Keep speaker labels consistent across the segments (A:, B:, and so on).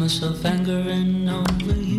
A: myself angering over you.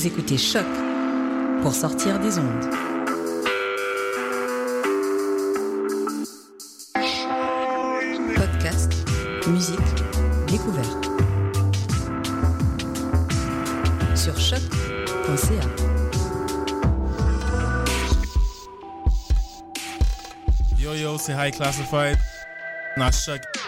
B: Vous écoutez Choc pour sortir des ondes. Podcast, musique, découverte. Sur choc.ca.
C: Yo yo, c'est High Classified. Not
D: Choc.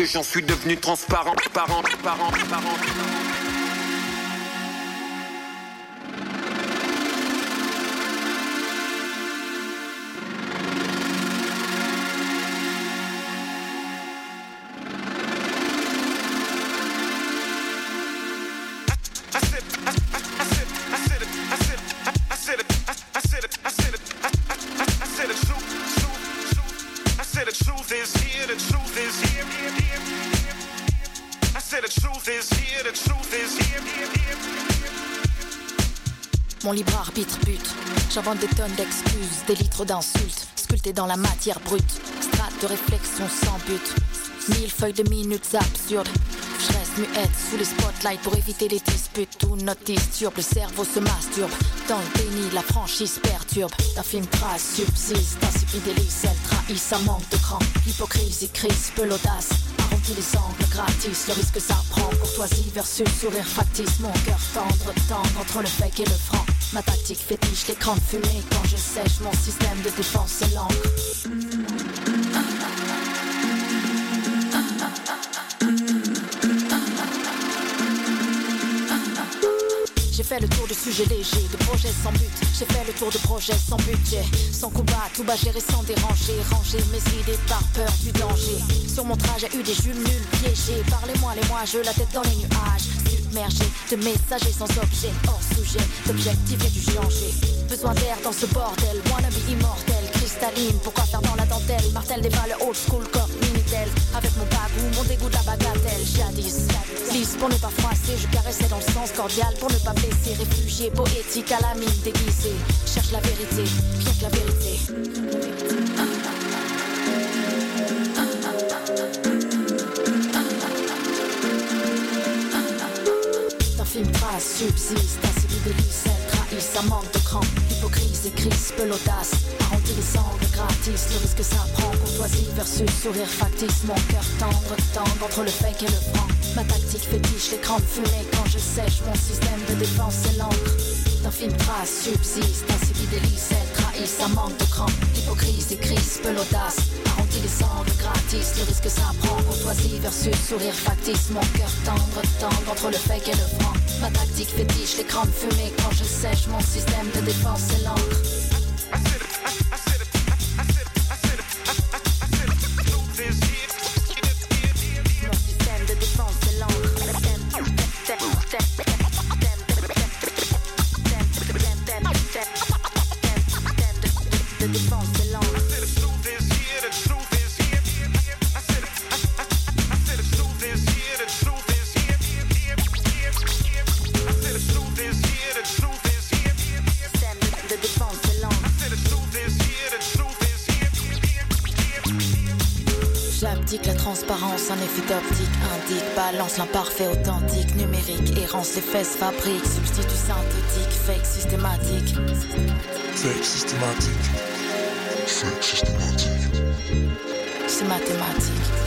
D: Que j'en suis devenu transparent, parent, parent, parent.
E: Mon libre arbitre bute. J'invente des tonnes d'excuses, des litres d'insultes, sculptés dans la matière brute. Strate de réflexion sans but. Mille feuilles de minutes absurdes. Je reste muette sous les spotlights pour éviter les disputes. Tout notice turbe, le cerveau se masturbe. Dans le déni, la franchise perturbe. D'un film trace, subsiste, délice, elle trahit, ça manque de cran. Hypocrisie, crise, peu l'audace. Arrondis les angles gratis, le risque ça prend. Courtoisie versus sourire factice. Mon cœur tendre, tendre entre le fake et le franc. Ma tactique fétiche, l'écran de fumée. Quand je sèche, mon système de défense l'encre. J'ai fait le tour de sujets légers, de projets sans but. J'ai fait le tour de projets sans budget. Sans combat, tout bas géré sans déranger. Ranger mes idées par peur du danger. Sur mon trajet, eu des jumes nulles piégées. Parlez-moi, les moi, je la tête dans les nuages. De messagers sans objet. Hors sujet, d'objectif et du danger. Besoin d'air dans ce bordel. Wannabe immortel, cristalline. Pourquoi faire dans la dentelle? Martel des balles old school comme Minitel. Avec mon bagou, mon dégoût de la bagatelle. Jadis, lisse pour ne pas froisser. Je caressais dans le sens cordial pour ne pas blesser. Réfugié, poétique à la mine déguisée. Cherche la vérité, rien que la vérité. D'un film trace, subsiste, elle trahit, ça manque de cran. Hypocrisie, crise, peu l'audace. Arrondis les angles gratis, le risque ça prend. Courtoisie versus sourire factice. Mon cœur tendre, tendre entre le fake et le franc. Ma tactique fétiche, l'écran de fumée. Quand je sèche, mon système de défense c'est l'encre. D'un film trace, subsiste, ainsi délice, elle trahit, ça manque de cran. Hypocrisie, crise, peu l'audace. Arrondis les angles gratis, le risque ça prend. Courtoisie versus sourire factice. Mon cœur tendre, tendre entre le fake et le franc. Ma tactique fétiche, l'écran de fumée. Quand je sèche, mon système de défense c'est l'encre. L'imparfait authentique, numérique Errance, les fesses fabrique, substitut synthétique Fake systématique
A: Fake systématique. Fake systématique.
E: C'est mathématique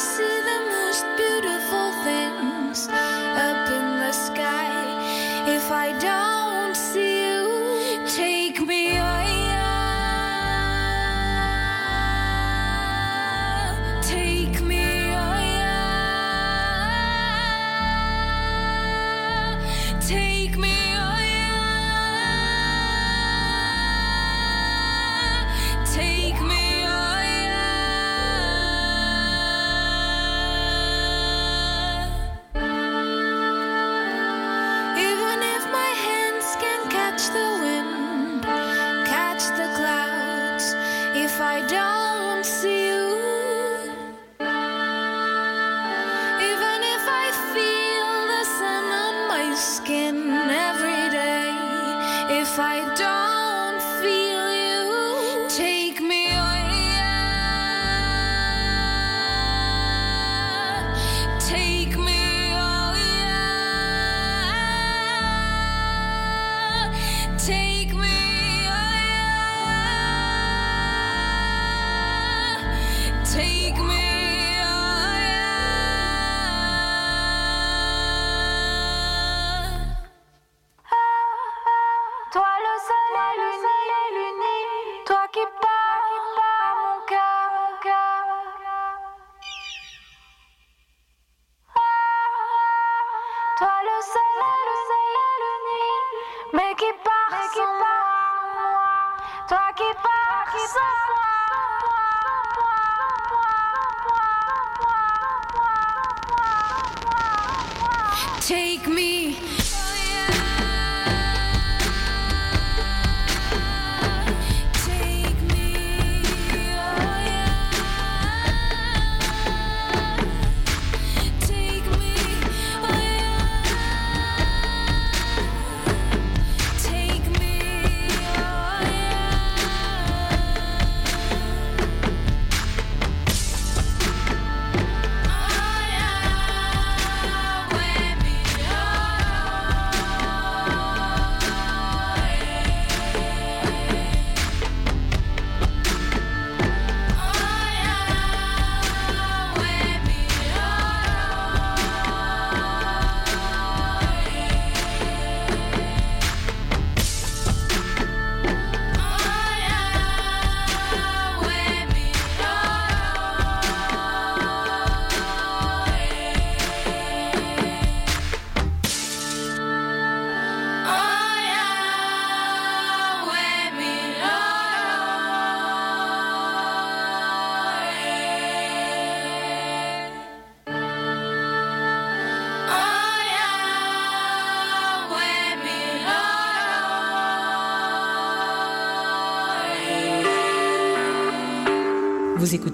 F: see.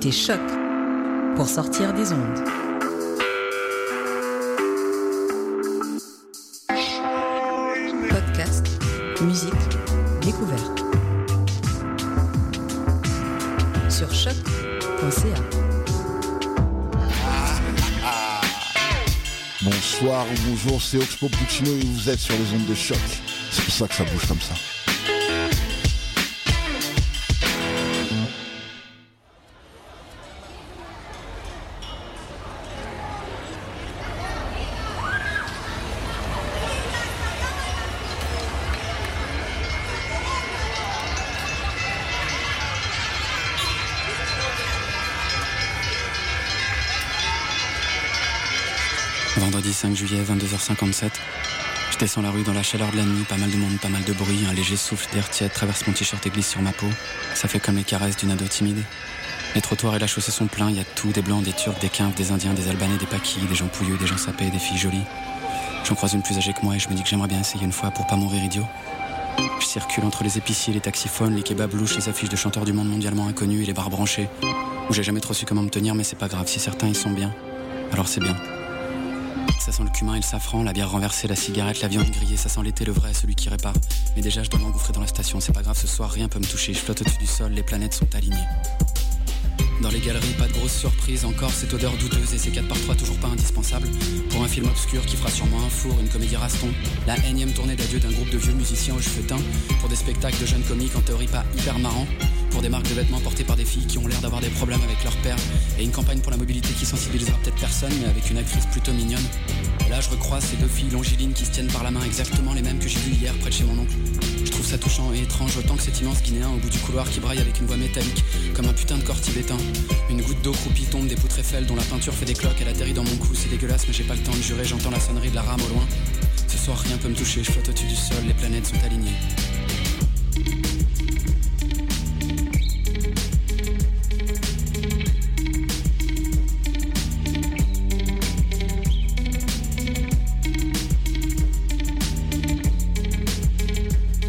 B: Écoutez Choc pour sortir des ondes. Podcast, musique, découverte. Sur choc.ca.
G: Bonsoir ou bonjour, c'est Oxpo Puccino et vous êtes sur les ondes de choc. C'est pour ça que ça bouge comme ça.
H: Vendredi 5 juillet, 22h57. Je descends la rue dans la chaleur de la nuit, pas mal de monde, pas mal de bruit, un léger souffle d'air tiède traverse mon t-shirt et glisse sur ma peau. Ça fait comme les caresses d'une ado timide. Les trottoirs et la chaussée sont pleins, il y a tout, des blancs, des turcs, des quinves, des indiens, des albanais, des paquis, des gens pouilleux, des gens sapés, des filles jolies. J'en croise une plus âgée que moi et je me dis que j'aimerais bien essayer une fois pour pas mourir idiot. Je circule entre les épiciers, les taxiphones, les kebabs louches, les affiches de chanteurs du monde mondialement inconnus et les bars branchés. Où j'ai jamais trop su comment me tenir, mais c'est pas grave, si certains y sont bien. Alors c'est bien. Sent le cumin et le safran, la bière renversée, la cigarette, la viande grillée, ça sent l'été, le vrai, celui qui répare. Mais déjà, je dois m'engouffrer dans la station, c'est pas grave, ce soir, rien peut me toucher. Je flotte au-dessus du sol, les planètes sont alignées. Dans les galeries, pas de grosse surprise, encore cette odeur douteuse et ces 4 par 3 toujours pas indispensable. Pour un film obscur qui fera sûrement un four, une comédie raston. La énième tournée d'adieu d'un groupe de vieux musiciens aux cheveux teints. Pour des spectacles de jeunes comiques en théorie pas hyper marrants. Pour des marques de vêtements portées par des filles qui ont l'air d'avoir des problèmes avec leur père. Et une campagne pour la mobilité qui sensibilisera peut-être personne, mais avec une actrice plutôt mignonne. Et là, je recroise ces deux filles longilines qui se tiennent par la main, exactement les mêmes que j'ai vues hier près de chez mon oncle. étrange autant que cet immense Guinéen au bout du couloir qui braille avec une voix métallique, comme un putain de corps tibétain. Une goutte d'eau croupie tombe des poutres Eiffel dont la peinture fait des cloques, elle atterrit dans mon cou, c'est dégueulasse mais j'ai pas le temps de jurer, j'entends la sonnerie de la rame au loin. Ce soir rien peut me toucher, je flotte au-dessus du sol, les planètes sont alignées